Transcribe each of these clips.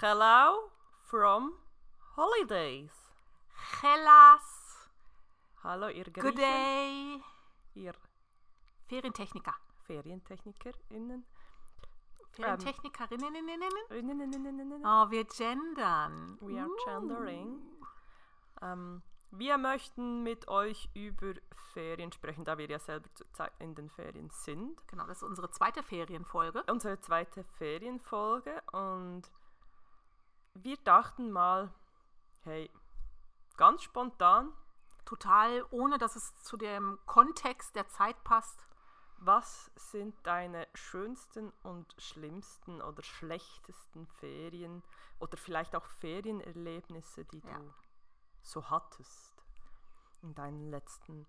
Hello from holidays. Hellas. Hallo, ihr Griechen. Good day. Ihr Ferientechniker. FerientechnikerInnen. Ferientechnikerinnen. Innen. Oh, wir gendern. We are Uh. gendering. Ähm, wir möchten mit euch über Ferien sprechen, da wir ja selber zurzeit in den Ferien sind. Genau, das ist unsere zweite Ferienfolge. Unsere zweite Ferienfolge und wir dachten mal, hey, ganz spontan, Total, ohne dass es zu dem Kontext der Zeit passt. Was sind deine schönsten und schlimmsten oder schlechtesten Ferien oder vielleicht auch Ferienerlebnisse, die Ja. du so hattest in deinen letzten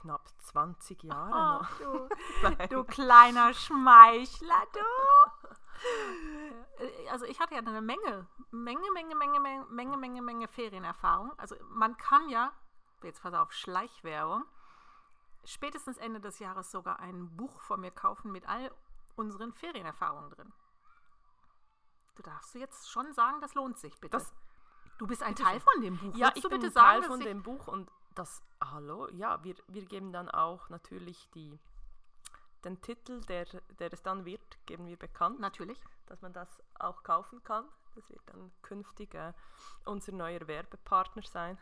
knapp 20 Jahren? Ach, noch? du, du kleiner Schmeichler, du. Äh, Also ich hatte ja eine Menge, Menge, Menge, Menge, Menge, Menge, Menge, Menge Ferienerfahrung. Also man kann ja, jetzt pass auf, Schleichwerbung, spätestens Ende des Jahres sogar ein Buch von mir kaufen mit all unseren Ferienerfahrungen drin. Du darfst jetzt schon sagen, das lohnt sich, bitte. Das- du bist ein Teil von dem Buch. Ja, Willst ich bitte ein sagen, Teil von dem Buch und das, hallo, ja, wir, wir geben dann auch natürlich die, den Titel, der, der es dann wird, geben wir bekannt. Natürlich. dass man das auch kaufen kann. Das wird dann künftig äh, unser neuer Werbepartner sein.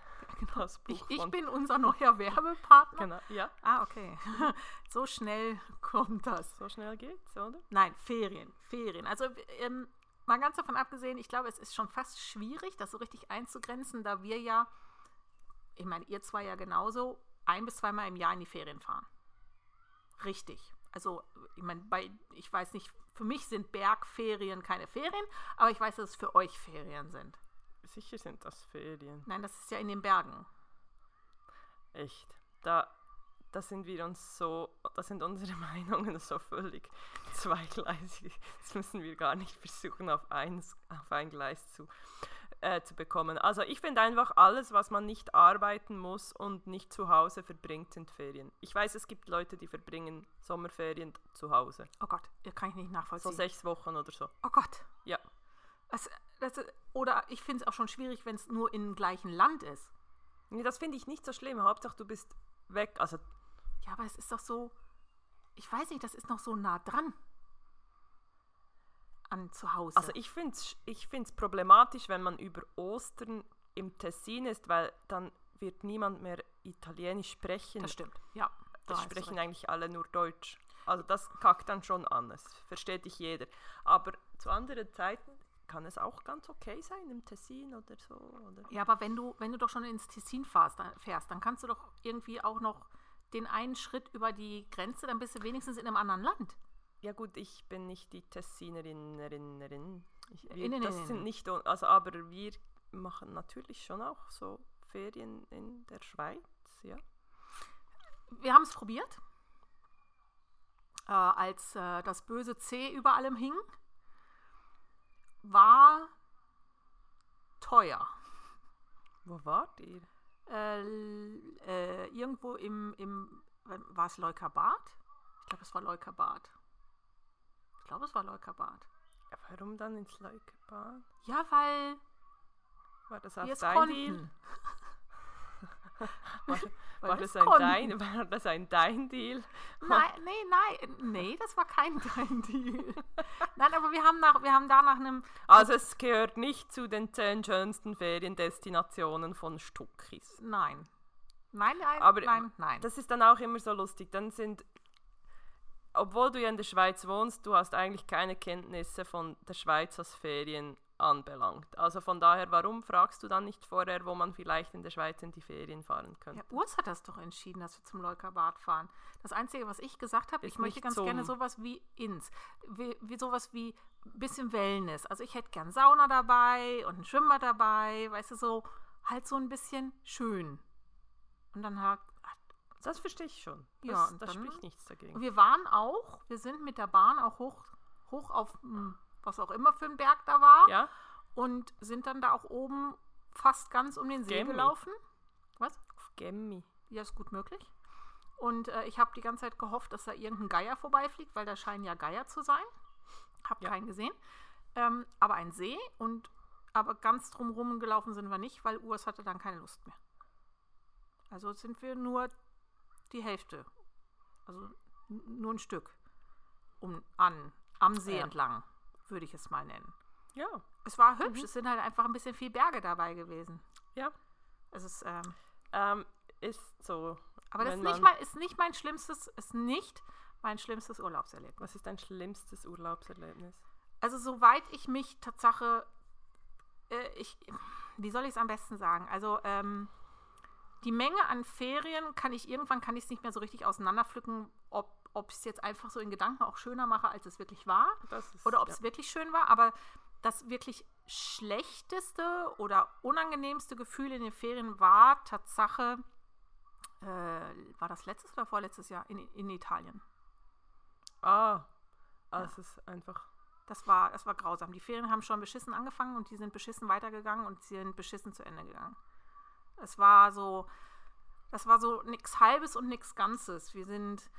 Das Ich, ich bin unser neuer Werbepartner. Genau, ja, Ah, okay. so schnell kommt das. so schnell geht's, oder? Nein, Ferien. Ferien. Also ähm, mal ganz davon abgesehen, ich glaube, es ist schon fast schwierig, das so richtig einzugrenzen, da wir ja, ich meine, ihr zwei ja genauso, ein bis zweimal im Jahr in die Ferien fahren. Richtig. Also, ich meine, bei, ich weiß nicht, für mich sind Bergferien keine Ferien, aber ich weiß, dass es für euch Ferien sind. Sicher sind das Ferien. Nein, das ist ja in den Bergen. Echt. Da, da sind wir uns so, da sind unsere Meinungen so völlig zweigleisig. Das müssen wir gar nicht versuchen, auf, eins, auf ein Gleis zu, äh, zu bekommen. Also ich finde einfach, alles, was man nicht arbeiten muss und nicht zu Hause verbringt, sind Ferien. Ich weiß, es gibt Leute, die verbringen Sommerferien zu Hause. Oh Gott, ihr kann ich nicht So nachvollziehen. sechs Wochen oder so. oh Gott. Ja. Das, das, oder ich finde es auch schon schwierig, wenn es nur im gleichen Land ist. Nee, das finde ich nicht so schlimm. Hauptsache, du bist weg. Also Ja, aber es ist doch so, ich weiß nicht, das ist noch so nah dran an zu Hause. Also ich finde es ich find's problematisch, wenn man über Ostern im Tessin ist, weil dann wird niemand mehr Italienisch sprechen. das stimmt, ja. da sprechen eigentlich alle nur Deutsch. Also das kackt dann schon an, das versteht dich jeder. Aber zu anderen Zeiten kann es auch ganz okay sein, im Tessin oder so. Oder? Ja, aber wenn du, wenn du doch schon ins Tessin fährst dann, fährst, dann kannst du doch irgendwie auch noch den einen Schritt über die Grenze, dann bist du wenigstens in einem anderen Land. Ja gut, ich bin nicht die Tessinerin, Erinnerin. Ich, wir, Innen- das sind nicht, also aber wir machen natürlich schon auch so Ferien in der Schweiz, ja. Wir haben es probiert, äh, als äh, das böse C über allem hing. War teuer. Wo wart ihr? Äh, äh, irgendwo im, im war es Leukerbad? Ich glaube, es war Leukerbad. Ich glaube, es war Leukerbad. Ja, warum dann ins Leukerbad? Ja, weil War das auf dein Deal? War, war, das ein dein, war das ein Dein Deal? Nein, nee, nein, nee, das war kein dein Deal. Nein, aber wir haben, nach, wir haben da nach einem, Also es gehört nicht zu den zehn schönsten Feriendestinationen von Stuckis. nein. Nein, nein, Aber nein, nein. Das ist dann auch immer so lustig. Dann sind, obwohl du ja in der Schweiz wohnst, du hast eigentlich keine Kenntnisse von der Schweiz als Ferien anbelangt. Also von daher, warum fragst du dann nicht vorher, wo man vielleicht in der Schweiz in die Ferien fahren könnte? Ja, Urs hat das doch entschieden, dass wir zum Leukerbad fahren. Das Einzige, was ich gesagt habe, Ist ich möchte ganz zum- gerne sowas wie ins, wie, wie sowas wie ein bisschen Wellness. Also ich hätte gern Sauna dabei und ein Schwimmbad dabei, weißt du, so halt so ein bisschen schön. Und dann hat, Das verstehe ich schon. Das, Ja, und da dann- spricht nichts dagegen. Und wir waren auch, wir sind mit der Bahn auch hoch, hoch auf hm, was auch immer für ein Berg da war Ja, und sind dann da auch oben fast ganz um den See Gemmi. gelaufen. Was? auf Gemmi. Ja, ist gut möglich. Und äh, ich habe die ganze Zeit gehofft, dass da irgendein Geier vorbeifliegt, weil da scheinen ja Geier zu sein. Hab Ja. keinen gesehen. Ähm, aber ein See und aber ganz drumherum gelaufen sind wir nicht, weil Urs hatte dann keine Lust mehr. Also sind wir nur die Hälfte. Also nur ein Stück. Um, an, am See Ja. entlang, würde ich es mal nennen. Ja, Es war hübsch, es sind halt einfach ein bisschen viel Berge dabei gewesen. ja. Es ist, ähm, Ähm, ist so. aber das ist nicht, mein, ist nicht mein schlimmstes, ist nicht mein schlimmstes Urlaubserlebnis. Was ist dein schlimmstes Urlaubserlebnis? Also soweit ich mich Tatsache, äh, ich, wie soll ich es am besten sagen? Also ähm, die Menge an Ferien kann ich irgendwann kann ich es nicht mehr so richtig auseinanderpflücken, ob ob ich es jetzt einfach so in Gedanken auch schöner mache, als es wirklich war, Das ist, oder ob ja. es wirklich schön war. Aber das wirklich schlechteste oder unangenehmste Gefühl in den Ferien war Tatsache, äh, war das letztes oder vorletztes Jahr in, in Italien. Ah, also es ist einfach. Das war, das war grausam. Die Ferien haben schon beschissen angefangen und die sind beschissen weitergegangen und sie sind beschissen zu Ende gegangen. Es war so, das war so nichts Halbes und nichts Ganzes. Wir sind,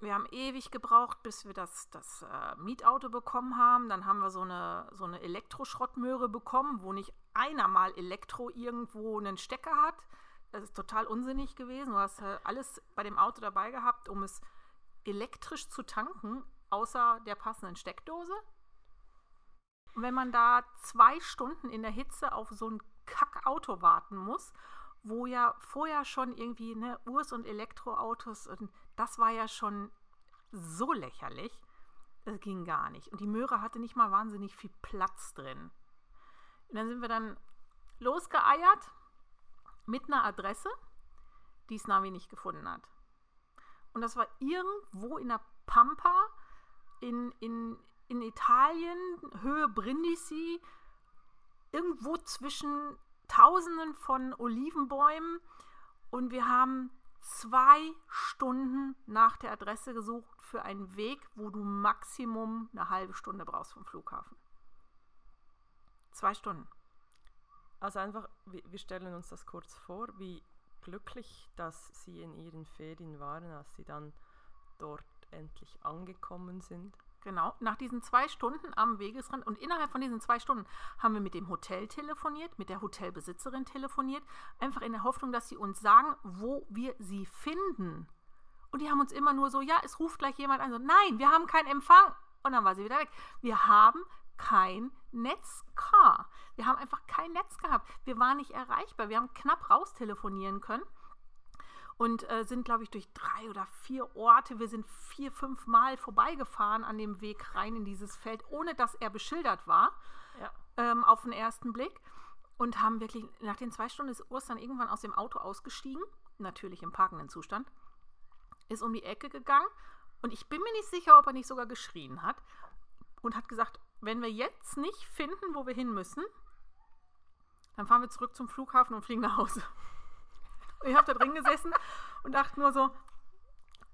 wir haben ewig gebraucht, bis wir das, das äh, Mietauto bekommen haben. Dann haben wir so eine, so eine Elektroschrottmöhre bekommen, wo nicht einer mal Elektro irgendwo einen Stecker hat. Das ist total unsinnig gewesen. Du hast äh, alles bei dem Auto dabei gehabt, um es elektrisch zu tanken, außer der passenden Steckdose. Und wenn man da zwei Stunden in der Hitze auf so ein Kackauto warten muss, wo ja vorher schon irgendwie ne, Urs- und Elektroautos, und das war ja schon so lächerlich, das ging gar nicht. Und die Möhre hatte nicht mal wahnsinnig viel Platz drin. Und dann sind wir dann losgeeiert mit einer Adresse, die es Navi nicht gefunden hat. Und das war irgendwo in der Pampa in, in, in Italien, Höhe Brindisi, irgendwo zwischen Tausenden von Olivenbäumen. Und wir haben zwei Stunden nach der Adresse gesucht für einen Weg, wo du Maximum eine halbe Stunde brauchst vom Flughafen. Zwei Stunden. Also einfach, wir, stellen uns das kurz vor, wie glücklich, dass sie in ihren Ferien waren, als sie dann dort endlich angekommen sind. Genau, nach diesen zwei Stunden am Wegesrand und innerhalb von diesen zwei Stunden haben wir mit dem Hotel telefoniert, mit der Hotelbesitzerin telefoniert, einfach in der Hoffnung, dass sie uns sagen, wo wir sie finden. Und die haben uns immer nur so, ja, es ruft gleich jemand an, so, nein, wir haben keinen Empfang. Und dann war sie wieder weg. Wir haben kein Netz. Car. Wir haben einfach kein Netz gehabt. Wir waren nicht erreichbar. Wir haben knapp raus telefonieren können und äh, sind, glaube ich, durch drei oder vier Orte, wir sind vier, fünf Mal vorbeigefahren an dem Weg rein in dieses Feld, ohne dass er beschildert war, Ja. ähm, auf den ersten Blick. Und haben wirklich, nach den zwei Stunden ist Urs dann irgendwann aus dem Auto ausgestiegen, natürlich im parkenden Zustand, ist um die Ecke gegangen und ich bin mir nicht sicher, ob er nicht sogar geschrien hat und hat gesagt, wenn wir jetzt nicht finden, wo wir hin müssen, dann fahren wir zurück zum Flughafen und fliegen nach Hause. Ich habe da drin gesessen und dachte nur so,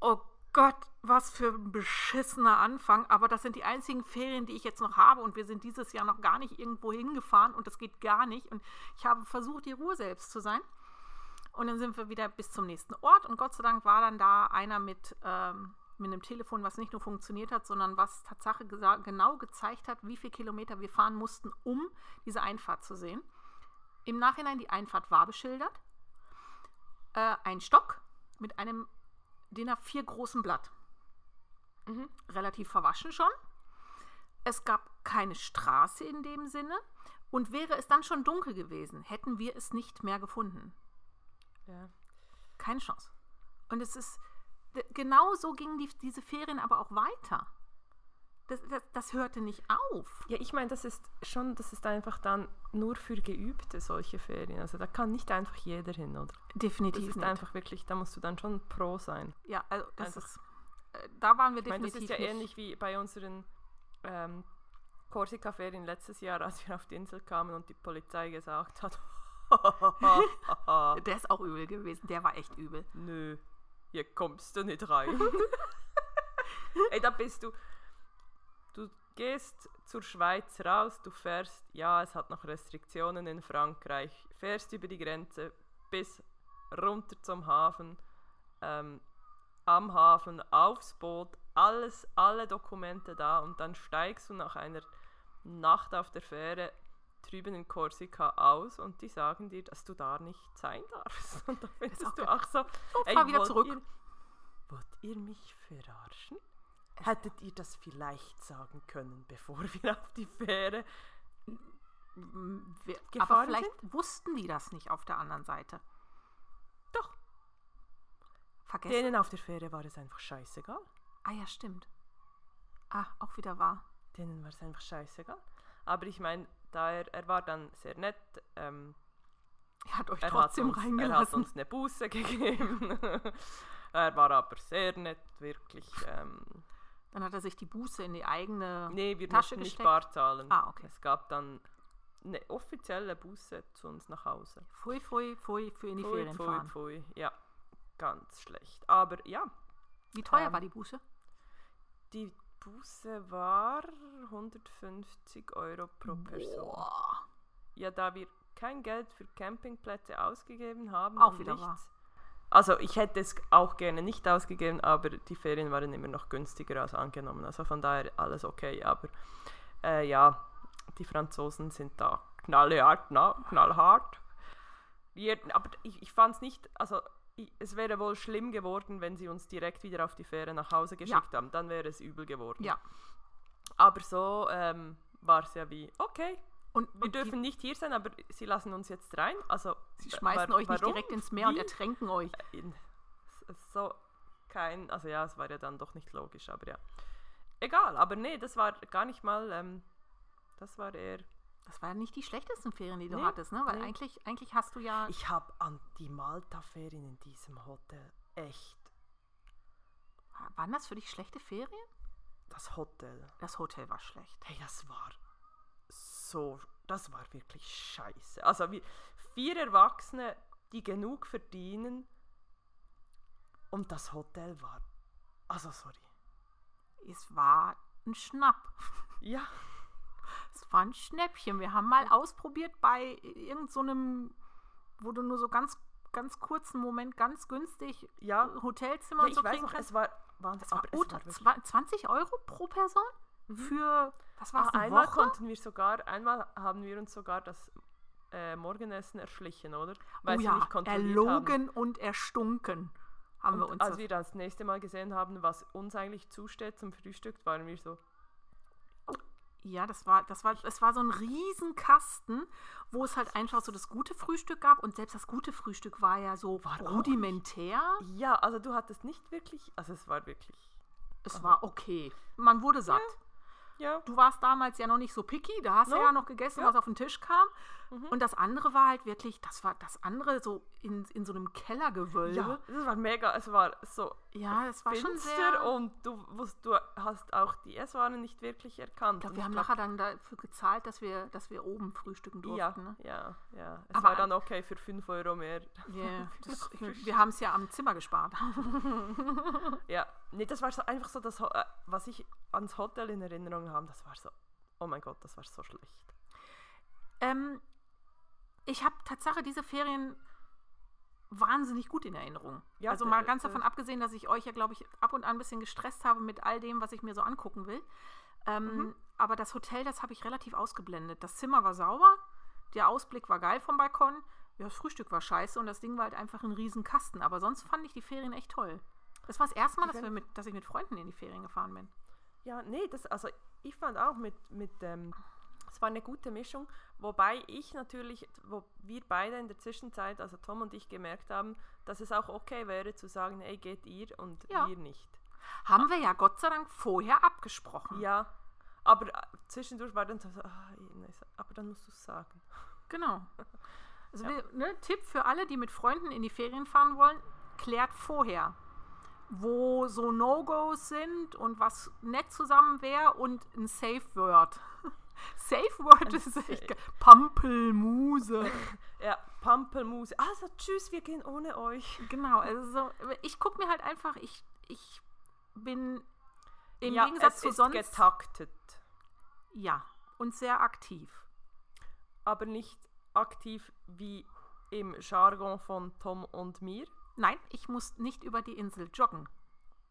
oh Gott, was für ein beschissener Anfang. Aber das sind die einzigen Ferien, die ich jetzt noch habe und wir sind dieses Jahr noch gar nicht irgendwo hingefahren und das geht gar nicht. Und ich habe versucht, die Ruhe selbst zu sein. Und dann sind wir wieder bis zum nächsten Ort und Gott sei Dank war dann da einer mit, ähm, mit einem Telefon, was nicht nur funktioniert hat, sondern was Tatsache genau gezeigt hat, wie viele Kilometer wir fahren mussten, um diese Einfahrt zu sehen. Im Nachhinein, die Einfahrt war beschildert. Äh, ein Stock mit einem DIN A4 großen Blatt. Mhm. Relativ verwaschen schon. Es gab keine Straße in dem Sinne. Und wäre es dann schon dunkel gewesen, hätten wir es nicht mehr gefunden. Ja. Keine Chance. Und es ist, genau so gingen die, diese Ferien aber auch weiter. Das, das, das hörte nicht auf. Ja, ich meine, das ist schon, das ist einfach dann nur für Geübte solche Ferien. Also da kann nicht einfach jeder hin, oder? Das Definitiv ist nicht. einfach wirklich, da musst du dann schon pro sein. ja, also das einfach- ist, äh, da waren wir Ich meine, das definitiv ist ja nicht. ähnlich wie bei unseren ähm, Korsika-Ferien letztes Jahr, als wir auf die Insel kamen und die Polizei gesagt hat, Der ist auch übel gewesen, der war echt übel. nö, hier kommst du nicht rein. Ey, da bist du gehst zur Schweiz raus, du fährst, ja, es hat noch Restriktionen in Frankreich, fährst über die Grenze bis runter zum Hafen, ähm, am Hafen, aufs Boot, alles, alle Dokumente da und dann steigst du nach einer Nacht auf der Fähre drüben in Korsika aus und die sagen dir, dass du da nicht sein darfst. Und da findest auch du auch so, So, ey, fahr wieder zurück. Ihr, wollt ihr mich verarschen? Hättet ihr das vielleicht sagen können, bevor wir auf die Fähre wir- Aber Gefahren vielleicht wussten die das nicht auf der anderen Seite. Doch. Vergessen. Denen auf der Fähre war es einfach scheißegal. ah ja, stimmt. Ah, auch wieder wahr. Denen war es einfach scheißegal. Aber ich meine, da er, er war dann sehr nett. Ähm, Er hat euch er, hat trotzdem uns, er hat reingelassen. uns eine Buße gegeben. er war aber sehr nett, wirklich. Ähm, Dann hat er sich die Buße in die eigene nee, wir Tasche nicht gesteckt. bar zahlen. Ah, okay. Es gab dann eine offizielle Buße zu uns nach Hause. Pfui, pfui, pfui für in die Pfui, Ferien pfui, fahren. pfui. Ja, ganz schlecht. Aber ja, Wie teuer Ähm, war die Buße? die Buße war 150 Euro pro Person. Boah. Ja, da wir kein Geld für Campingplätze ausgegeben haben. Auch wieder nichts. wahr. Also ich hätte es auch gerne nicht ausgegeben, aber die Ferien waren immer noch günstiger als angenommen. Also von daher alles okay. Aber äh, ja, die Franzosen sind da knallhart, na, knallhart. Wir, aber ich, ich fand es nicht, also ich, es wäre wohl schlimm geworden, wenn sie uns direkt wieder auf die Fähre nach Hause geschickt haben. Dann wäre es übel geworden. Ja. Aber so ähm, war es ja wie, okay, Und, wir und dürfen nicht hier sein, aber sie lassen uns jetzt rein. Also sie schmeißen wa- euch nicht warum? direkt ins Meer und Wie? ertränken euch. Ist so kein, also ja, es war ja dann doch nicht logisch, aber ja. Egal, aber nee, das war gar nicht mal, ähm, das war eher, Das waren nicht die schlechtesten Ferien, die du Nee, hattest, ne? Weil nee. eigentlich, eigentlich hast du ja. ich habe an die Malta-Ferien in diesem Hotel echt, waren das für dich schlechte Ferien? das Hotel, Das Hotel war schlecht. hey, das war so, das war wirklich scheiße. Also wie vier Erwachsene, die genug verdienen und das Hotel war, also sorry. Es war ein Schnapp. Ja, Es war ein Schnäppchen. Wir haben mal ausprobiert bei irgendeinem, so einem, wo du nur so ganz, ganz kurzen Moment ganz günstig ja, Hotelzimmer ja ich so weiß kriegen noch, kannst. es war, war, Das aber war wirklich- Zwa- 20 Euro pro Person? Für, was war es, eine einmal Woche? konnten wir sogar, einmal haben wir uns sogar das äh, Morgenessen erschlichen, oder? Weil oh ja, nicht erlogen und erstunken haben wir haben. uns. Und als das- wir das nächste Mal gesehen haben, was uns eigentlich zusteht zum Frühstück, waren wir so, Ja, das war, das war, es war so ein Riesenkasten, wo es halt einfach so das gute Frühstück gab und selbst das gute Frühstück war ja so War rudimentär. ja, also du hattest nicht wirklich, also es war wirklich, Es war okay. Man wurde satt. ja, Du warst damals ja noch nicht so picky, da hast du No. ja noch gegessen, Ja. Mhm. was auf den Tisch kam. Und das andere war halt wirklich, das war das andere so in, in so einem Kellergewölbe. ja, das war mega, es war so Ja, das war schon sehr. und du, wusst, du hast auch die Esswaren nicht wirklich erkannt. Ich glaube, wir haben glaub, nachher dann dafür gezahlt, dass wir, dass wir oben frühstücken durften. ja, Ne? ja, ja, es Aber war an- dann okay für 5 Euro mehr. Yeah, das, wir haben es ja am Zimmer gespart. Ja, nee, das war so einfach so das, äh, was ich ans Hotel in Erinnerung habe, das war so, oh mein Gott, das war so schlecht. Ähm, ich habe Tatsache diese Ferien wahnsinnig gut in Erinnerung. Ja, also mal äh, ganz äh. davon abgesehen, dass ich euch ja, glaube ich, ab und an ein bisschen gestresst habe mit all dem, was ich mir so angucken will. Ähm, Mhm. Aber das Hotel, das habe ich relativ ausgeblendet. Das Zimmer war sauber, der Ausblick war geil vom Balkon, ja, das Frühstück war scheiße und das Ding war halt einfach ein riesen Kasten. Aber sonst fand ich die Ferien echt toll. Das war das erste Mal, dass, wir mit, dass ich mit Freunden in die Ferien gefahren bin. Ja, nee, das, also ich fand auch mit, mit ähm, es war eine gute Mischung, wobei ich natürlich, wo wir beide in der Zwischenzeit, also Tom und ich, gemerkt haben, dass es auch okay wäre zu sagen, ey, geht ihr und Ja. wir nicht. Haben wir ja Gott sei Dank vorher abgesprochen. Ja, Aber äh, zwischendurch war dann so, ah, aber dann musst du es sagen. Genau. Also wir, ne, Tipp für alle, die mit Freunden in die Ferien fahren wollen, klärt vorher, wo so No-Gos sind und was nett zusammen wäre und ein Safe Word. Safe Word ist echt. Pampelmuse. Ja, Pampelmuse. Also tschüss, wir gehen ohne euch. Genau, also so, ich gucke mir halt einfach, ich, ich bin im ja, Gegensatz zu sonst. getaktet, Ja, und sehr aktiv. aber nicht aktiv wie im Jargon von Tom und mir. Nein, ich muss nicht über die Insel joggen.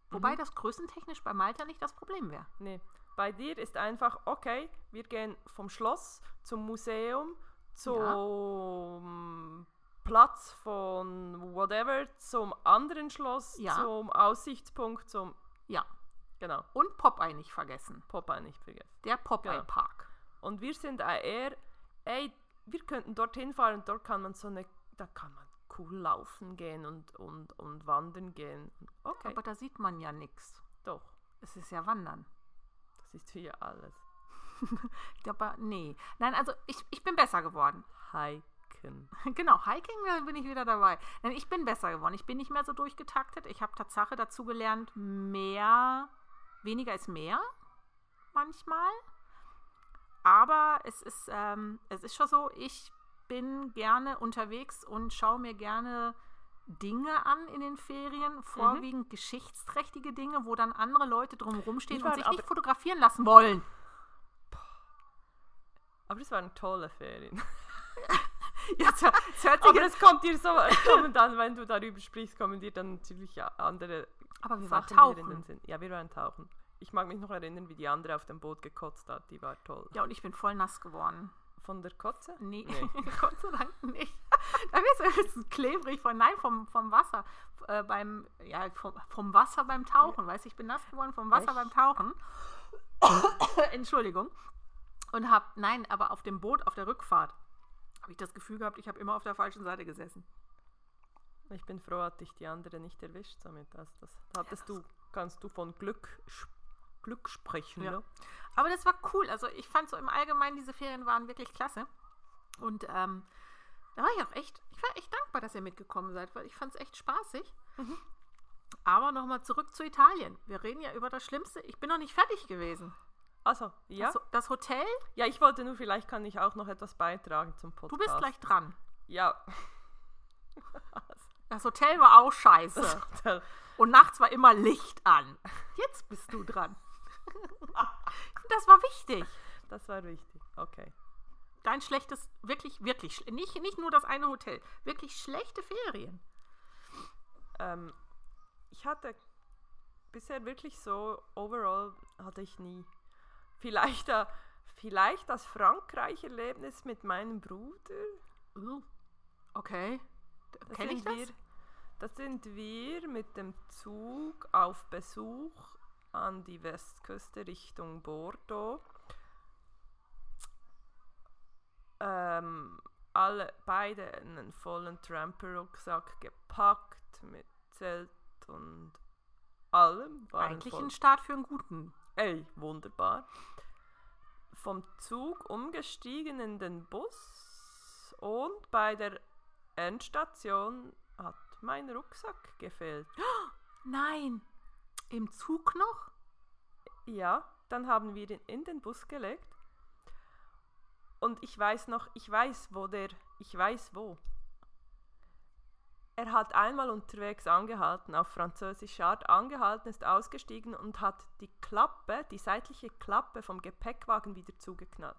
Wobei das größentechnisch bei Malta nicht das Problem wäre. Nee, bei dir ist einfach, okay, wir gehen vom Schloss zum Museum, zum Platz von whatever, zum anderen Schloss, Ja. zum Aussichtspunkt, zum, Ja. genau, Und Popeye nicht vergessen. Popeye nicht vergessen. Der Popeye Genau. Park. Und wir sind eher, ey, wir könnten dorthin fahren dort kann man so eine, da kann man cool laufen gehen und, und, und wandern gehen. Okay, Aber da sieht man ja nichts. doch, Es ist ja Wandern. das ist hier alles. Aber nee. Nein, also ich, ich bin besser geworden. Hiken. Genau, Hiking, da bin ich wieder dabei. Nein, ich bin besser geworden. Ich bin nicht mehr so durchgetaktet. Ich habe Tatsache dazu gelernt, mehr, weniger ist mehr manchmal. Aber es ist, ähm, es ist schon so, ich bin gerne unterwegs und schaue mir gerne Dinge an in den Ferien, vorwiegend geschichtsträchtige Dinge, wo dann andere Leute drumherum stehen und waren sich nicht fotografieren lassen wollen. Aber das waren tolle Ferien. Jetzt, es hört sich Aber jetzt, es kommt dir so, kommen dann, wenn du darüber sprichst, kommen dir dann natürlich andere aber wir waren Sachen den tauchen. Ja, wir waren tauchen. Ich mag mich noch erinnern, wie die andere auf dem Boot gekotzt hat. Die war toll. Ja, und ich bin voll nass geworden. Von der Kotze? Nee, Nee. Gott sei Dank nicht. Da wird es klebrig von, nein, vom, vom Wasser. Äh, beim, ja, vom, vom Wasser beim Tauchen. Weißt du, ich bin nass geworden vom Wasser Echt? beim Tauchen. Entschuldigung. Und hab, nein, aber auf dem Boot, auf der Rückfahrt, habe ich das Gefühl gehabt, ich habe immer auf der falschen Seite gesessen. Ich bin froh, hat dich die andere nicht erwischt somit. Also das hattest du, kannst du von Glück, sch- Glück sprechen, Ja. ne? Aber das war cool. Also ich fand so im Allgemeinen, diese Ferien waren wirklich klasse. Und ähm, da war ich auch echt, ich war echt dankbar, dass ihr mitgekommen seid, weil ich fand es echt spaßig. Aber nochmal zurück zu Italien. Wir reden ja über das Schlimmste. Ich bin noch nicht fertig gewesen. Also, ja. Das, das Hotel, Ja, ich wollte nur, vielleicht kann ich auch noch etwas beitragen zum Podcast. du bist gleich dran. Ja. Das Hotel war auch scheiße. Und nachts war immer Licht an. Jetzt bist du dran. Das war wichtig. Das war wichtig. Okay. Dein schlechtes, wirklich, wirklich, nicht, nicht nur das eine Hotel, wirklich schlechte Ferien. Ähm, ich hatte bisher wirklich so, overall hatte ich nie. Vielleicht, äh, vielleicht das Frankreich-Erlebnis mit meinem Bruder. Uh, Okay. Kenne ich das? Wir, das sind wir mit dem Zug auf Besuch an die Westküste Richtung Bordeaux. Ähm, alle, beide einen vollen Tramper-Rucksack gepackt mit Zelt und allem. Eigentlich voll- ein Start für einen guten. Ey, wunderbar. Vom Zug umgestiegen in den Bus und bei der Endstation hat mein Rucksack gefehlt. Nein. Im Zug noch? Ja, dann haben wir ihn in den Bus gelegt. Und ich weiß noch, ich weiß, wo der, ich weiß wo. Er hat einmal unterwegs angehalten, auf französische Art angehalten, ist ausgestiegen und hat die Klappe, die seitliche Klappe vom Gepäckwagen wieder zugeknallt.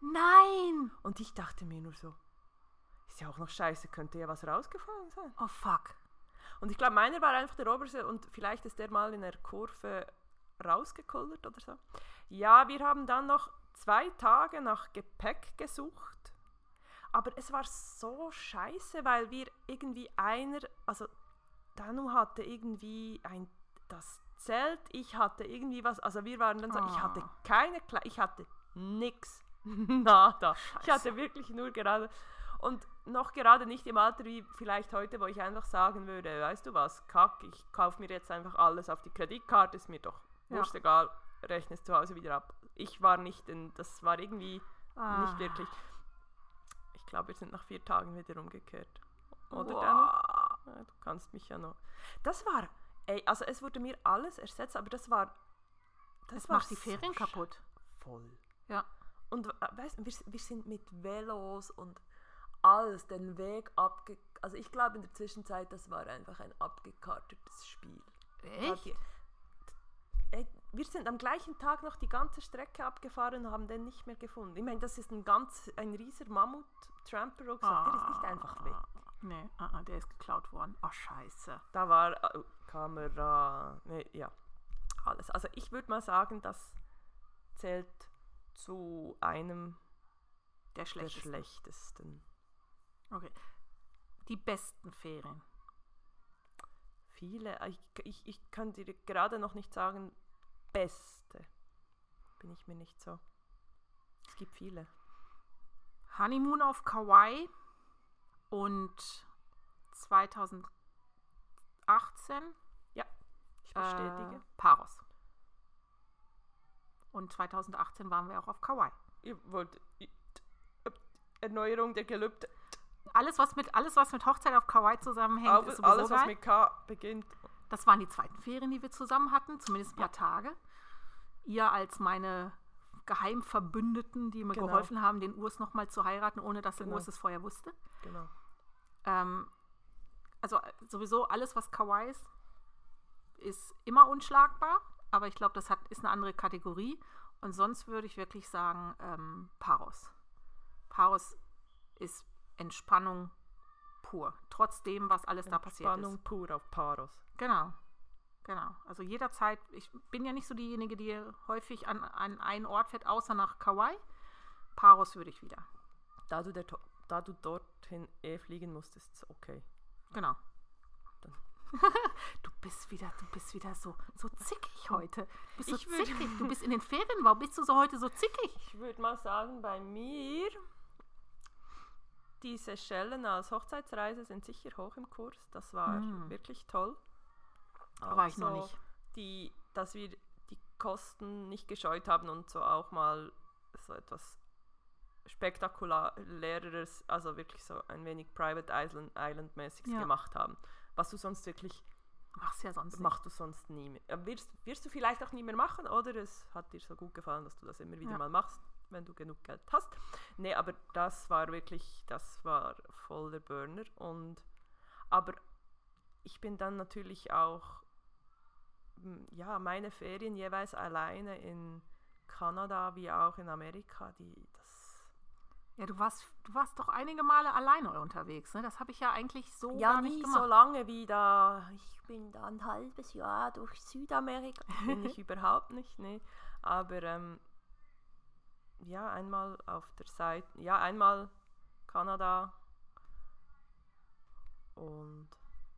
Nein. Und ich dachte mir nur so, ist ja auch noch scheiße, könnte ja was rausgefallen sein. Oh fuck. Und ich glaube, meiner war einfach der oberste und vielleicht ist der mal in der Kurve rausgekullert oder so. Ja, wir haben dann noch zwei Tage nach Gepäck gesucht. Aber es war so scheiße, weil wir irgendwie einer, also Danu hatte irgendwie ein, das Zelt, ich hatte irgendwie was, also wir waren dann so, ich hatte Ah. keine Kle ich hatte nix, nada. Ich Scheiße. hatte wirklich nur gerade und noch gerade nicht im Alter wie vielleicht heute, wo ich einfach sagen würde, weißt du was, kack, ich kaufe mir jetzt einfach alles auf die Kreditkarte, ist mir doch Ja. wurscht egal, rechne es zu Hause wieder ab. ich war nicht in, das war irgendwie Ah. nicht wirklich. Ich glaube, wir sind nach vier Tagen wieder umgekehrt. Oder Wow. Danu? Ja, du kannst mich ja noch. Das war, ey, also es wurde mir alles ersetzt, aber das war. Das, Das war macht die Ferien kaputt. Voll. Ja. Und äh, weißt wir, wir sind mit Velos und alles den Weg abge... Also ich glaube in der Zwischenzeit, das war einfach ein abgekartetes Spiel. Echt? Ey, wir sind am gleichen Tag noch die ganze Strecke abgefahren und haben den nicht mehr gefunden. Ich meine, das ist ein ganz, ein rieser Mammut-Tramper-Rucksack, der ist nicht einfach weg. Nee, ah, ah, der ist geklaut worden. Oh, scheiße. Da war äh, Kamera, nee, ja, alles. Also ich würde mal sagen, das zählt zu einem Der der schlechteste. schlechtesten. Okay. Die besten Ferien. Viele, ich, ich, ich kann dir gerade noch nicht sagen, beste. Bin ich mir nicht so. Es gibt viele. Honeymoon auf Kauai und 2018 Ich bestätige. äh, Paros. Und 2018 waren wir auch auf Kauai. Ihr wollt äh, Erneuerung der Gelübde. Alles, was mit, alles, was mit Hochzeit auf Kauai zusammenhängt, Alles, ist sowieso alles was geil. mit K beginnt. Das waren die zweiten Ferien, die wir zusammen hatten, zumindest ein paar Tage. Ihr als meine Geheimverbündeten, die mir Genau. geholfen haben, den Urs nochmal zu heiraten, ohne dass der Genau. Urs es vorher wusste. Genau. Ähm, also äh, sowieso alles, was Kawaii ist, ist immer unschlagbar, aber ich glaube, das hat, ist eine andere Kategorie. Und sonst würde ich wirklich sagen, ähm, Paros. Paros ist Entspannung pur, trotz dem, was alles da passiert Spannung ist. pur auf Paros. Genau. Genau. Also jederzeit, ich bin ja nicht so diejenige, die häufig an, an einen Ort fährt, außer nach Kauai. Paros würde ich wieder. Da du, der, da du dorthin eh fliegen musstest, ist okay. Genau. Dann- du bist wieder, du bist wieder so, so zickig heute. Du bist so Ich zickig. Du bist in den Ferien. Warum bist du so heute so zickig? Ich würde mal sagen, bei mir, die Seychellen als Hochzeitsreise sind sicher hoch im Kurs. Das war Mm. wirklich toll. Auch war ich noch so nicht. Die, dass wir die Kosten nicht gescheut haben und so auch mal so etwas spektakuläres, also wirklich so ein wenig Private Island, Island mäßiges Ja. gemacht haben. Was du sonst wirklich, Mach's ja sonst nicht. machst du sonst nie mehr. Äh, Wirst, wirst du vielleicht auch nie mehr machen oder es hat dir so gut gefallen, dass du das immer wieder Ja. mal machst, wenn du genug Geld hast. Nee, aber das war wirklich, das war voll der Burner und aber ich bin dann natürlich auch m, ja, meine Ferien jeweils alleine in Kanada wie auch in Amerika, die das Ja, du warst, du warst doch einige Male alleine unterwegs. Ne? Das habe ich ja eigentlich so ja gar nicht nie gemacht. so lange wie da. Ich bin da ein halbes Jahr durch Südamerika. Bin ich überhaupt nicht, nee. Aber ähm, ja, einmal auf der Seite, ja, einmal Kanada und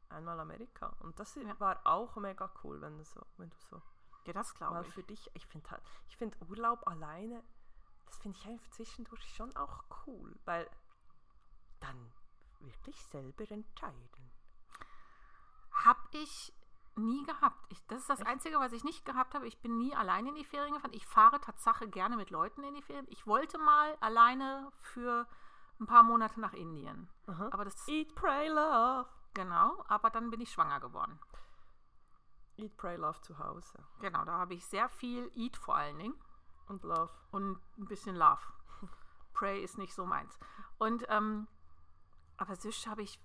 einmal Amerika. Und das Ja. war auch mega cool, wenn du so, wenn du so ja, das glaube ich. für dich. Ich finde halt, ich finde Urlaub alleine, das finde ich einfach zwischendurch schon auch cool, weil dann wirklich selber entscheiden. Habe ich nie gehabt. Ich, das ist das Einzige, was ich nicht gehabt habe. Ich bin nie alleine in die Ferien gefahren. Ich fahre Tatsache gerne mit Leuten in die Ferien. Ich wollte mal alleine für ein paar Monate nach Indien. Aha. Aber das, Eat, pray, love. genau, aber dann bin ich schwanger geworden. Eat, pray, love zu Hause. Genau, da habe ich sehr viel Eat vor allen Dingen. Und love. und ein bisschen Love. Pray ist nicht so meins. Und ähm, aber sonst habe ich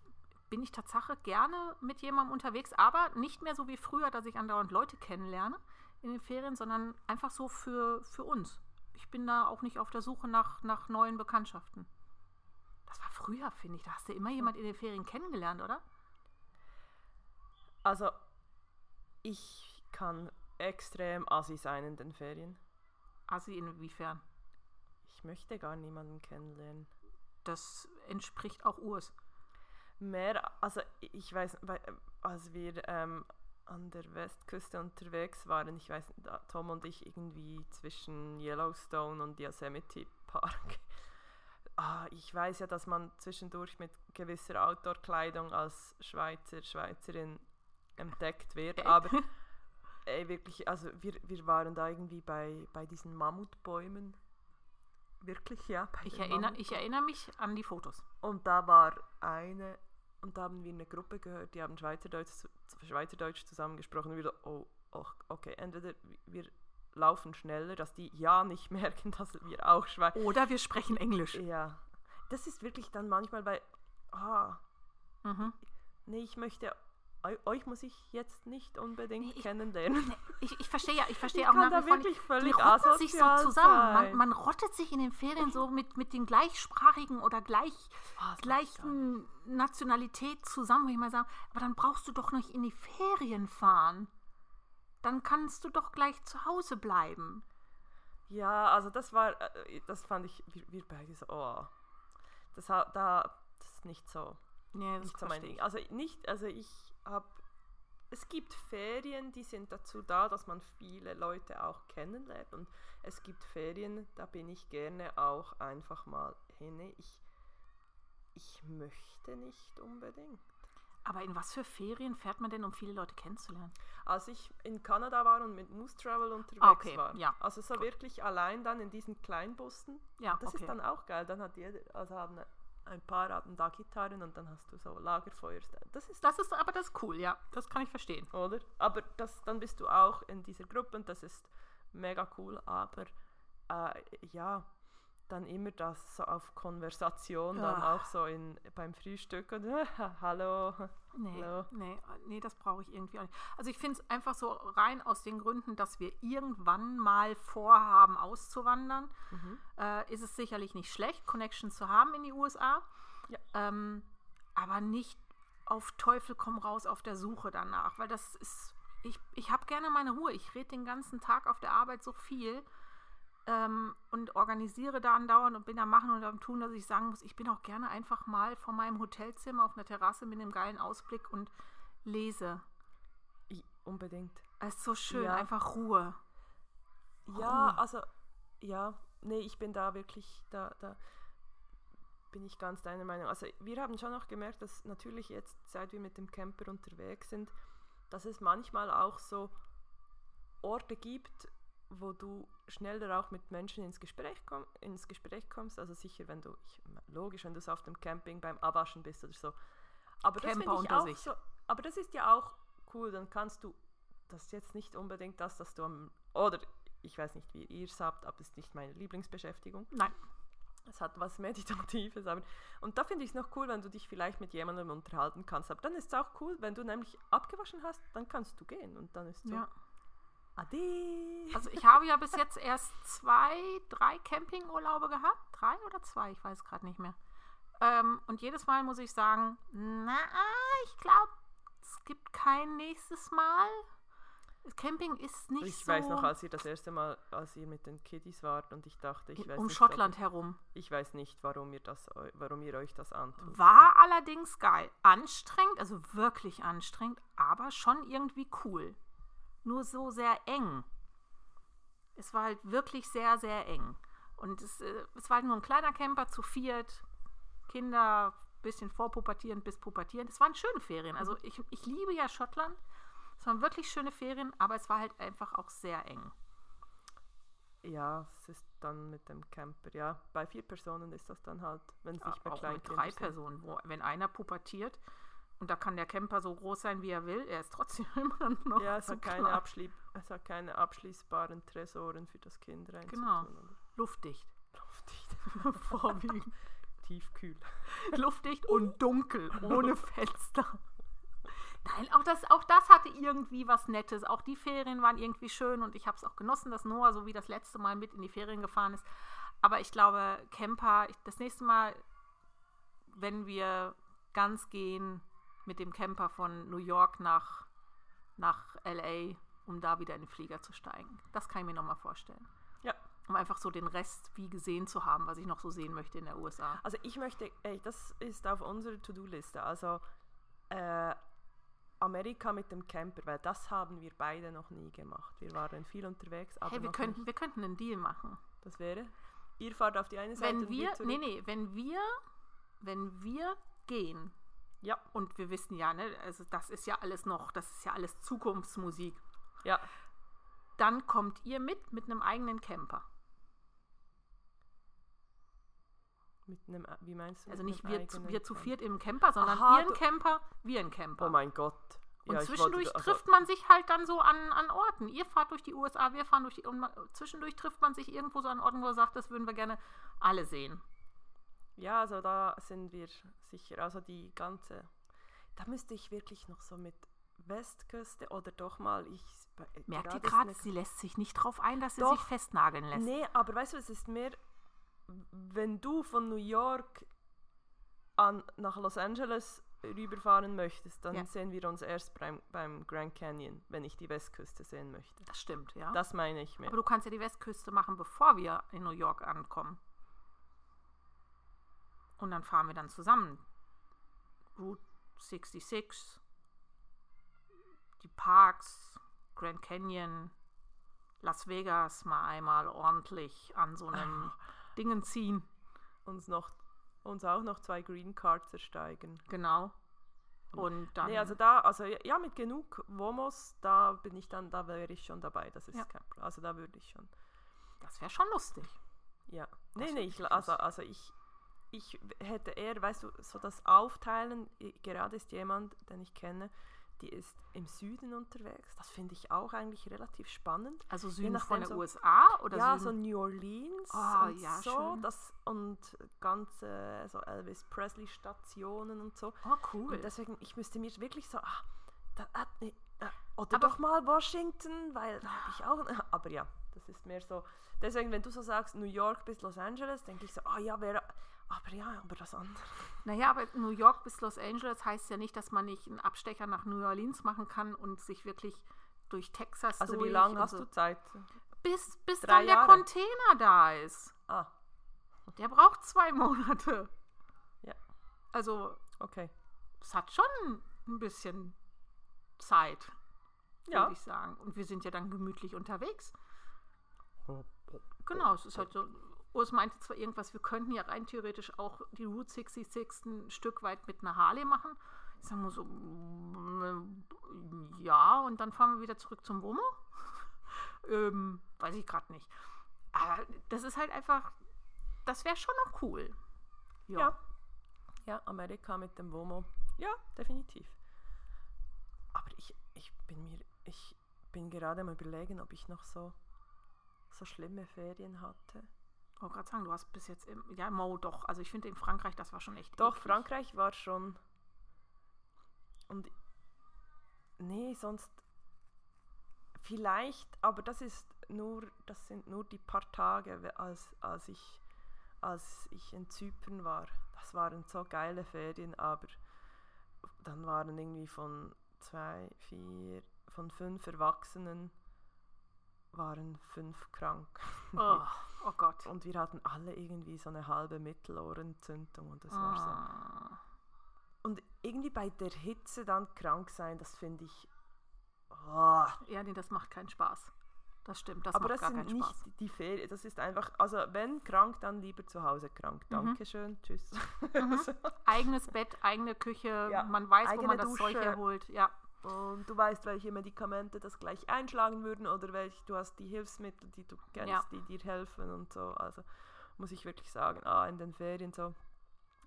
bin ich Tatsache gerne mit jemandem unterwegs, aber nicht mehr so wie früher, dass ich andauernd Leute kennenlerne in den Ferien, sondern einfach so für, für uns. Ich bin da auch nicht auf der Suche nach, nach neuen Bekanntschaften. Das war früher, finde ich. Da hast du immer jemand in den Ferien kennengelernt, oder? Also, ich kann extrem assi sein in den Ferien. Also inwiefern? Ich möchte gar niemanden kennenlernen. Das entspricht auch Urs. Mehr, also ich weiß, als wir ähm, an der Westküste unterwegs waren, ich weiß, Tom und ich irgendwie zwischen Yellowstone und Yosemite Park. Ah, ich weiß ja, dass man zwischendurch mit gewisser Outdoor-Kleidung als Schweizer, Schweizerin entdeckt wird, aber ey, wirklich, also wir, wir waren da irgendwie bei, bei diesen Mammutbäumen. Wirklich, ja. Ich erinnere, ich erinnere mich an die Fotos. Und da war eine, und da haben wir eine Gruppe gehört, die haben Schweizerdeutsch, Schweizerdeutsch zusammengesprochen. Und wir so, oh, oh, okay, entweder wir laufen schneller, dass die ja nicht merken, dass wir auch Schweiz. Oder wir sprechen Englisch. Ja, das ist wirklich dann manchmal bei, ah, Mhm. nee, ich möchte, eu- euch muss ich jetzt nicht unbedingt Nee, ich- kennenlernen. Ich, ich verstehe ja, ich verstehe Ich auch nach wie vor nicht. Die rotten sich so zusammen. Man, man rottet sich in den Ferien so mit, mit den gleichsprachigen oder gleich, gar gleichen Nationalität zusammen, wo ich mal sage, aber dann brauchst du doch nicht in die Ferien fahren. Dann kannst du doch gleich zu Hause bleiben. Ja, also das war, äh, das fand ich, wir, wir beide so, oh, das, da, das ist nicht so. Nee, das nicht so mein Ding. Also nicht, also ich habe, es gibt Ferien, die sind dazu da, dass man viele Leute auch kennenlernt und es gibt Ferien, da bin ich gerne auch einfach mal hin. Ich, ich möchte nicht unbedingt. Aber in was für Ferien fährt man denn, um viele Leute kennenzulernen? Als ich in Kanada war und mit Moose Travel unterwegs Ah, okay, war, ja, also so wirklich allein dann in diesen Kleinbussen, Ja, das okay. ist dann auch geil. Dann hat jeder, also haben ein paar hatten da Gitarren und dann hast du so Lagerfeuer. Das ist Das ist aber das ist cool, ja. Das kann ich verstehen. oder? Aber das, dann bist du auch in dieser Gruppe und das ist mega cool. Aber äh, ja, dann immer das so auf Konversation, dann Ah. auch so in, beim Frühstück und hallo. Nee, Hallo. nee, nee, das brauche ich irgendwie auch nicht. Also ich finde es einfach so rein aus den Gründen, dass wir irgendwann mal vorhaben, auszuwandern, äh, ist es sicherlich nicht schlecht, Connections zu haben in die USA. Ja. Ähm, aber nicht auf Teufel komm raus auf der Suche danach, weil das ist, ich, ich habe gerne meine Ruhe. Ich rede den ganzen Tag auf der Arbeit so viel ähm, und organisiere da andauernd und bin am Machen und am Tun, dass ich sagen muss, ich bin auch gerne einfach mal vor meinem Hotelzimmer auf einer Terrasse mit einem geilen Ausblick und lese. I, unbedingt. Es ist so schön, Ja. einfach Ruhe. Ja, Ruhe. also, ja, nee, ich bin da wirklich, da, da bin ich ganz deiner Meinung. Also wir haben schon auch gemerkt, dass natürlich jetzt, seit wir mit dem Camper unterwegs sind, dass es manchmal auch so Orte gibt, wo du schneller auch mit Menschen ins Gespräch, komm, ins Gespräch kommst. Also sicher, wenn du, ich, logisch, wenn du so auf dem Camping beim Abwaschen bist oder so. Aber das ich auch so, aber das ist ja auch cool, dann kannst du, das ist jetzt nicht unbedingt das, dass du am, oder ich weiß nicht, wie ihr es habt, aber es ist nicht meine Lieblingsbeschäftigung. Nein, Es hat was Meditatives. Aber, und da finde ich es noch cool, wenn du dich vielleicht mit jemandem unterhalten kannst. Aber dann ist es auch cool, wenn du nämlich abgewaschen hast, dann kannst du gehen. Und dann ist so, ja. Ade. Also ich habe ja bis jetzt erst zwei, drei Campingurlaube gehabt. Drei oder zwei, ich weiß gerade nicht mehr. Ähm, und jedes Mal muss ich sagen, na, ich glaube, es gibt kein nächstes Mal. Camping ist nicht ich so weiß noch, als ihr das erste Mal, als ihr mit den Kiddies wart und ich dachte, ich weiß um nicht, Schottland herum. Ob, ich weiß nicht, warum ihr, das, warum ihr euch das antut. War allerdings geil. Anstrengend, also wirklich anstrengend, aber schon irgendwie cool. Nur so sehr eng. Es war halt wirklich sehr, sehr eng. Und es, äh, es war halt nur ein kleiner Camper zu viert. Kinder, bisschen vorpubertierend bis pubertierend. Es waren schöne Ferien. Also ich, ich liebe ja Schottland. Es waren wirklich schöne Ferien, aber es war halt einfach auch sehr eng. Ja, es ist dann mit dem Camper. Ja, bei vier Personen ist das dann halt, wenn es nicht bei auch mit drei sind. Personen, wo, wenn einer pubertiert und da kann der Camper so groß sein, wie er will, er ist trotzdem immer noch Ja, es hat, keine klein. Abschlieb es hat keine abschließbaren Tresoren für das Kind reinzutun. Genau. luftdicht. Luftdicht. Vorwiegend. Tiefkühl. luftdicht und dunkel, ohne Fenster. Nein, auch das, auch das hatte irgendwie was Nettes. Auch die Ferien waren irgendwie schön und ich habe es auch genossen, dass Noah so wie das letzte Mal mit in die Ferien gefahren ist. Aber ich glaube, Camper, das nächste Mal, wenn wir ganz gehen mit dem Camper von New York nach, nach LA, um da wieder in den Flieger zu steigen. Das kann ich mir nochmal vorstellen. Ja. Um einfach so den Rest wie gesehen zu haben, was ich noch so sehen möchte in der USA. Also ich möchte, ey, das ist auf unserer To-Do-Liste. Also äh, Amerika mit dem Camper, weil das haben wir beide noch nie gemacht. Wir waren viel unterwegs, aber Hey, wir könnten, nicht. wir könnten einen Deal machen. Das wäre, ihr fahrt auf die eine Seite Wenn wir, zurück. nee, nee, wenn wir, wenn wir gehen, Ja, und wir wissen ja, ne, also das ist ja alles noch, das ist ja alles Zukunftsmusik. Ja. Dann kommt ihr mit mit einem eigenen Camper. Mit einem, wie meinst du? Also nicht wir, zu, wir zu viert im Camper, sondern Aha, ihr ein du- Camper, wir ein Camper. Oh mein Gott. Und Ja, ich wollte- zwischendurch also- trifft man sich halt dann so an, an Orten. Ihr fahrt durch die USA, wir fahren durch die. Und man, zwischendurch trifft man sich irgendwo so an Orten, wo er sagt, das würden wir gerne alle sehen. Ja, also da sind wir sicher. Also die ganze. Da müsste ich wirklich noch so mit Westküste oder doch mal. Ich, Merkt ihr gerade, mir- sie lässt sich nicht drauf ein, dass sie Doch. sich festnageln lässt. Nee, aber weißt du, es ist mehr, wenn du von New York an, nach Los Angeles rüberfahren möchtest, dann Ja. sehen wir uns erst beim, beim Grand Canyon, wenn ich die Westküste sehen möchte. Das stimmt, ja. Das meine ich mehr. Aber du kannst ja die Westküste machen, bevor wir in New York ankommen. Und dann fahren wir dann zusammen. Route 66, die Parks, Grand Canyon, Las Vegas mal einmal ordentlich an so einem Dingen ziehen. Uns, noch, uns auch noch zwei Green Cards ersteigen. Genau. Und dann. Nee, also da, also ja, mit genug Womos, da bin ich dann, da wäre ich schon dabei. Das ist Ja. kein Problem. Also da würde ich schon. das wäre schon lustig. Ja. Nee, Das nee, find ich, also, also ich, ich hätte eher, weißt du, so das Aufteilen, gerade ist jemand, den ich kenne, die ist im Süden unterwegs. Das finde ich auch eigentlich relativ spannend. Also Süden von der so- USA oder ja, so. New Orleans Ah, und ja, so, schön. das und ganze so Elvis Presley Stationen und so. oh, cool. Und deswegen, ich müsste mir wirklich so, ah, da, ah, oder Aber- doch mal Washington, weil da habe ich auch, aber ja, das ist mehr so. Deswegen, wenn du so sagst, New York bis Los Angeles, denke ich so, ah ja, wäre, aber ja, aber das andere. Naja, aber New York bis Los Angeles heißt ja nicht, dass man nicht einen Abstecher nach New Orleans machen kann und sich wirklich durch Texas Also durch wie lange hast so. du Zeit? Bis, bis Drei dann der Jahre? Container da ist. Ah, Der braucht zwei Monate. Ja. Also, okay. es hat schon ein bisschen Zeit, Ja. würde ich sagen. Und wir sind ja dann gemütlich unterwegs. Genau, es ist halt so. Urs meinte zwar irgendwas, wir könnten ja rein theoretisch auch die Route 66 ein Stück weit mit einer Harley machen. Ich sag mal so, mm, ja, und dann fahren wir wieder zurück zum Womo. ähm, weiß ich gerade nicht. Aber das ist halt einfach, das wäre schon noch cool. Ja. Ja, Amerika mit dem Womo. Ja, definitiv. Aber ich, ich bin mir, ich bin gerade am überlegen, ob ich noch so, so schlimme Ferien hatte. Ich wollte gerade sagen, du hast bis jetzt im, ja, Mo doch. Also ich finde in Frankreich, das war schon echt Doch, eklig. Frankreich war schon. Und nee, sonst vielleicht, aber das ist nur, das sind nur die paar Tage, als, als ich als ich in Zypern war. Das waren so geile Ferien, aber dann waren irgendwie von zwei, vier, von fünf Erwachsenen waren fünf krank. Oh, oh Gott. Und wir hatten alle irgendwie so eine halbe Mittelohrentzündung und das war so. Ah. Und irgendwie bei der Hitze dann krank sein, das finde ich. Oh. Ja, nee, das macht keinen Spaß. Das stimmt, das Aber macht das gar sind keinen nicht Spaß. die- die Ferien, das ist einfach, also wenn krank, dann lieber zu Hause krank. Mhm. Dankeschön, tschüss. Eigenes Bett, eigene Küche, Ja, man weiß, wo eigene man das Zeug Dusche. herholt. Ja, Und du weißt, welche Medikamente das gleich einschlagen würden oder welche, du hast die Hilfsmittel, die du kennst, Ja. die dir helfen und so. Also muss ich wirklich sagen, ah, in den Ferien so,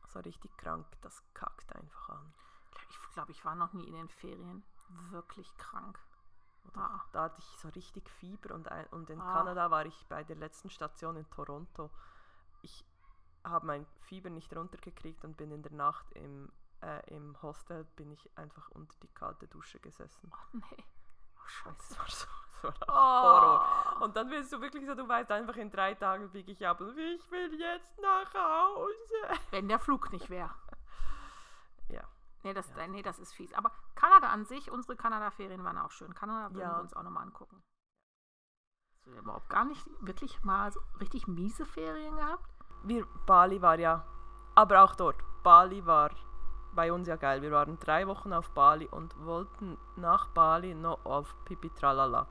so richtig krank, das kackt einfach an. ich glaube, ich war noch nie in den Ferien wirklich krank. Ah. Da hatte ich so richtig Fieber und, ein, und in Ah. Kanada war ich bei der letzten Station in Toronto. Ich habe mein Fieber nicht runtergekriegt und bin in der Nacht im, äh, im Hostel, bin ich einfach unter die kalte Dusche gesessen. Oh nee. Oh, scheiße. Das war so, das war Oh. Horror. Und dann bist du wirklich so, du weißt einfach, in drei Tagen biege ich ab und ich will jetzt nach Hause. Wenn der Flug nicht wäre. Ja. Nee das, nee, das ist fies. Aber Kanada an sich, unsere Kanada-Ferien waren auch schön. Kanada würden Ja. wir uns auch nochmal angucken. Hast du überhaupt gar nicht wirklich mal so richtig miese Ferien gehabt? Wir, Bali war ja, aber auch dort, Bali war bei uns ja geil. Wir waren drei Wochen auf Bali und wollten nach Bali noch auf Pipi Tralala,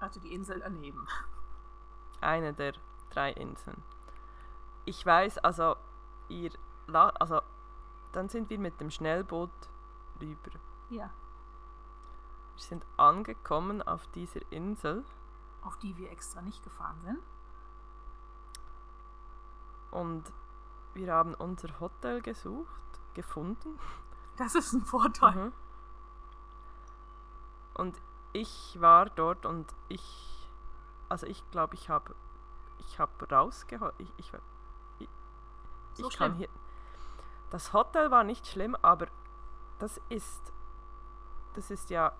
Also die Insel daneben. eine der drei Inseln. Ich weiß, also ihr, also dann sind wir mit dem Schnellboot rüber. Ja. Wir sind angekommen auf dieser Insel Auf die wir extra nicht gefahren sind. und wir haben unser Hotel gesucht, gefunden. Das ist ein Vorteil. Mhm. Und ich war dort und ich, also ich glaube, ich habe, ich habe rausgeholt. Ich, ich, ich, So ich kann hier. Das Hotel war nicht schlimm, aber das ist, das ist ja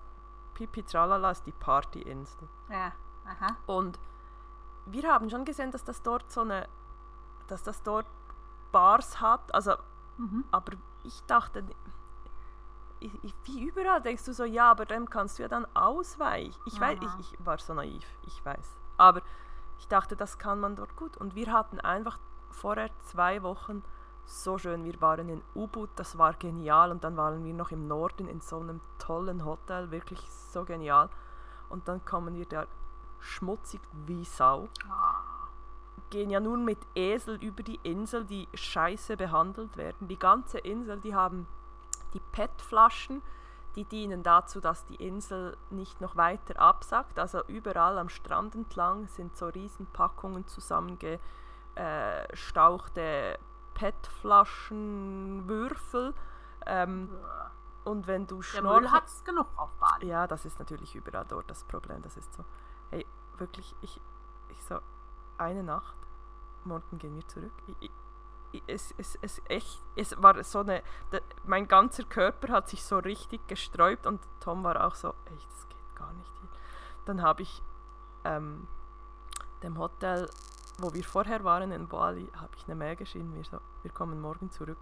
Pipi Tralala ist die Partyinsel. Ja, aha. Und wir haben schon gesehen, dass das dort so eine, dass das dort Bars hat. Also, Mhm. aber ich dachte, ich, ich, wie überall denkst du so, ja, aber dem kannst du ja dann ausweichen. Ich weiß, ich, ich war so naiv, ich weiß. Aber ich dachte, das kann man dort gut. Und wir hatten einfach vorher zwei Wochen so schön. Wir waren in Ubud, das war genial. Und dann waren wir noch im Norden in so einem tollen Hotel, wirklich so genial. Und dann kommen wir da schmutzig wie Sau. Gehen ja nun mit Esel über die Insel, die scheiße behandelt werden. Die ganze Insel, die haben die PET-Flaschen, die dienen dazu, dass die Insel nicht noch weiter absackt. Also überall am Strand entlang sind so Riesenpackungen zusammengestauchte PET-Flaschenwürfel. Ähm, und wenn du Schnorchel... Müll hat's genug auf Bali. Ja, das ist natürlich überall dort das Problem. Das ist so, hey, wirklich, ich, ich so, eine Nacht, morgen gehen wir zurück. Ich, ich, es, es, es, echt, es war so eine, der, mein ganzer Körper hat sich so richtig gesträubt und Tom war auch so, echt, das geht gar nicht hier. Dann habe ich ähm, dem Hotel, wo wir vorher waren in Bali, habe ich eine Mail geschrieben, wir so, wir kommen morgen zurück.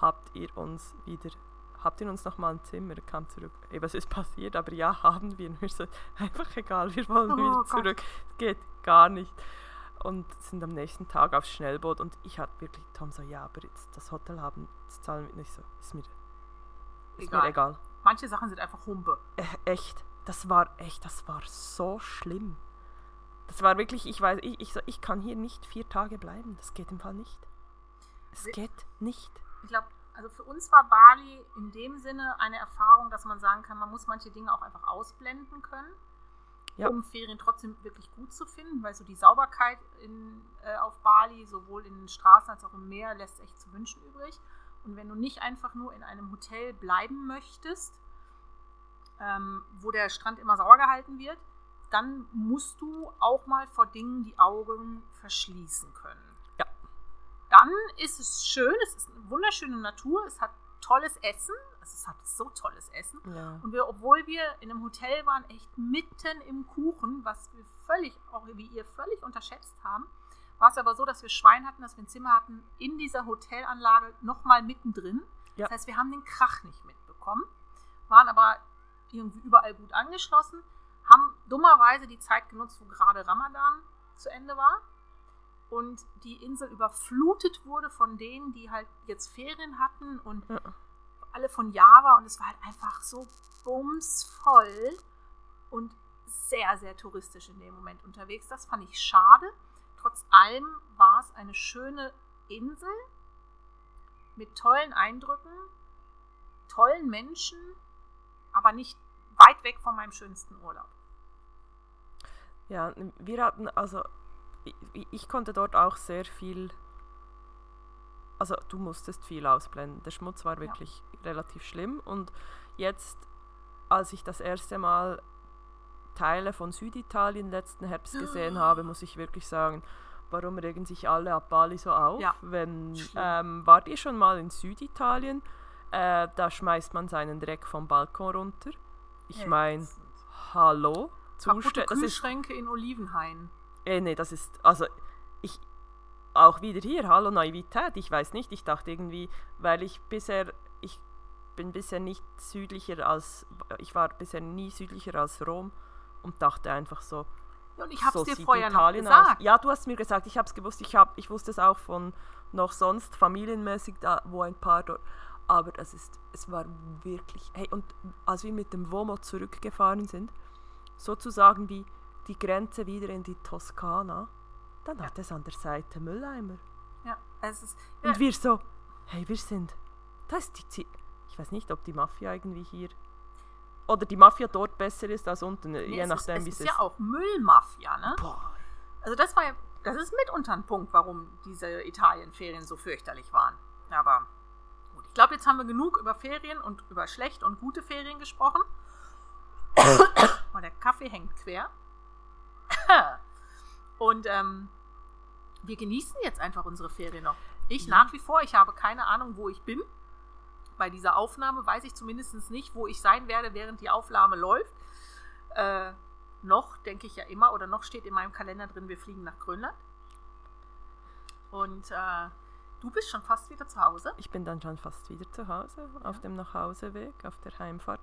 Habt ihr uns wieder habt ihr uns noch mal ein Zimmer? Er kam zurück. Ey, was ist passiert? Aber ja, haben wir. Und wir so, einfach egal, wir wollen Oh wieder zurück. Es geht gar nicht. Und sind am nächsten Tag aufs Schnellboot und ich hatte wirklich, Tom so, ja, aber jetzt das Hotel haben, das zahlen wir nicht so. Ist mir, ist Egal. mir egal. Manche Sachen sind einfach Humpe. Äh, echt, das war echt, das war so schlimm. Das war wirklich, ich weiß, ich, ich, so, ich kann hier nicht vier Tage bleiben. Das geht im Fall nicht. Es geht nicht. Ich glaube, also für uns war Bali in dem Sinne eine Erfahrung, dass man sagen kann, man muss manche Dinge auch einfach ausblenden können, Ja. um Ferien trotzdem wirklich gut zu finden, weil so die Sauberkeit in, äh, auf Bali, sowohl in den Straßen als auch im Meer, lässt echt zu wünschen übrig. Und wenn du nicht einfach nur in einem Hotel bleiben möchtest, ähm, wo der Strand immer sauer gehalten wird, dann musst du auch mal vor Dingen die Augen verschließen können. Ja. Dann ist es schön, es ist eine wunderschöne Natur, es hat tolles Essen, also es hat so tolles Essen. Ja. Und wir, obwohl wir in einem Hotel waren, echt mitten im Kuchen, was wir völlig, auch wie ihr völlig unterschätzt haben, war es aber so, dass wir Schwein hatten, dass wir ein Zimmer hatten in dieser Hotelanlage nochmal mittendrin. Ja. Das heißt, wir haben den Krach nicht mitbekommen, waren aber irgendwie überall gut angeschlossen, haben dummerweise die Zeit genutzt, wo gerade Ramadan zu Ende war und die Insel überflutet wurde von denen, die halt jetzt Ferien hatten und Ja. Alle von Java und es war halt einfach so bumsvoll und sehr, sehr touristisch in dem Moment unterwegs. Das fand ich schade. Trotz allem war es eine schöne Insel mit tollen Eindrücken, tollen Menschen, aber nicht weit weg von meinem schönsten Urlaub. Ja, wir hatten, also ich, ich konnte dort auch sehr viel, also du musstest viel ausblenden. Der Schmutz war wirklich relativ schlimm und jetzt, als ich das erste Mal Teile von Süditalien letzten Herbst gesehen habe, muss ich wirklich sagen, warum regen sich alle ab Bali so auf? Ja, Wenn, ähm, wart ihr schon mal in Süditalien? Äh, da schmeißt man seinen Dreck vom Balkon runter. Ich meine, hallo? Zustände, das ist Kühlschränke in Olivenhain. äh, nee, das ist, also ich, auch wieder hier, hallo Naivität, ich weiß nicht, ich dachte irgendwie, weil ich bisher, ich bin bisher nicht südlicher als, ich war bisher nie südlicher als Rom und dachte einfach so, und ich habe es so dir vorher noch Italien gesagt. Aus. Ja, du hast mir gesagt, ich habe es gewusst, ich, hab, ich wusste es auch von noch sonst familienmäßig, da, wo ein paar dort, aber es, ist, es war wirklich, hey, und als wir mit dem Vomo zurückgefahren sind, sozusagen wie die Grenze wieder in die Toskana, dann hat es an der Seite Mülleimer. Ja, es ist, ja, Und wir so, hey, wir sind, da ist die Zi Ich weiß nicht, ob die Mafia irgendwie hier oder die Mafia dort besser ist als unten, Nee, je nachdem, ist, wie es es ist ist. ja auch Müllmafia, ne? Boah. Also das war ja, das ist mitunter ein Punkt, warum diese Italienferien so fürchterlich waren. Aber gut, ich glaube, jetzt haben wir genug über Ferien und über schlecht und gute Ferien gesprochen. Und der Kaffee hängt quer. Und ähm, wir genießen jetzt einfach unsere Ferien noch. Ich nach wie vor, ich habe keine Ahnung, wo ich bin. Bei dieser Aufnahme weiß ich zumindest nicht, wo ich sein werde, während die Aufnahme läuft. Äh, noch denke ich ja immer, oder noch steht in meinem Kalender drin, wir fliegen nach Grönland. Und äh, du bist schon fast wieder zu Hause. Ich bin dann schon fast wieder zu Hause, auf dem Nachhauseweg, auf der Heimfahrt.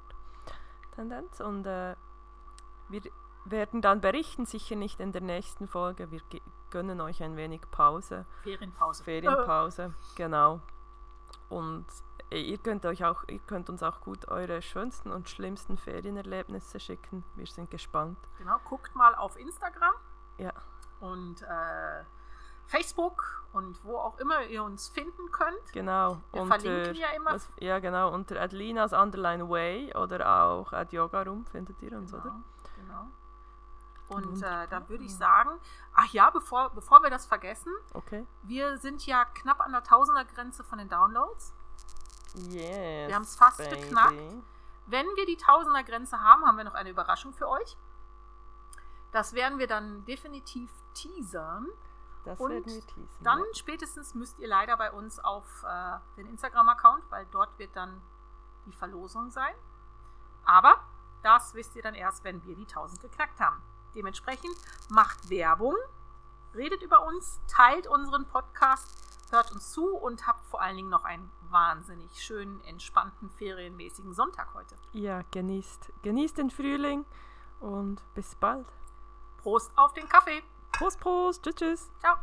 Tendenz. Und äh, wir werden dann berichten, sicher nicht in der nächsten Folge. Wir gönnen euch ein wenig Pause, Ferienpause. Ferienpause, genau. Und äh, ihr könnt euch auch, ihr könnt uns auch gut eure schönsten und schlimmsten Ferienerlebnisse schicken. Wir sind gespannt. Genau, guckt mal auf Instagram Ja, und äh, Facebook und wo auch immer ihr uns finden könnt. genau. Wir verlinken ja immer. was, ja, genau. Unter Adlinas Underline Way oder auch at Yoga Room findet ihr uns, oder? genau. Und äh, da würde ich sagen, ach ja, bevor, bevor wir das vergessen, Okay. wir sind ja knapp an der Tausender-Grenze von den Downloads. Yes. Wir haben's fast baby. geknackt. Wenn wir die Tausender-Grenze haben, haben wir noch eine Überraschung für euch. Das werden wir dann definitiv teasern. Das Und werden wir teasen. Dann ja. spätestens müsst ihr leider bei uns auf äh, den Instagram-Account, weil dort wird dann die Verlosung sein. Aber das wisst ihr dann erst, wenn wir die 1000 geknackt haben. Dementsprechend macht Werbung, redet über uns, teilt unseren Podcast, hört uns zu und habt vor allen Dingen noch einen wahnsinnig schönen, entspannten, ferienmäßigen Sonntag heute. Ja, genießt, genießt den Frühling und bis bald. Prost auf den Kaffee. Prost, Prost, tschüss, tschüss. Ciao.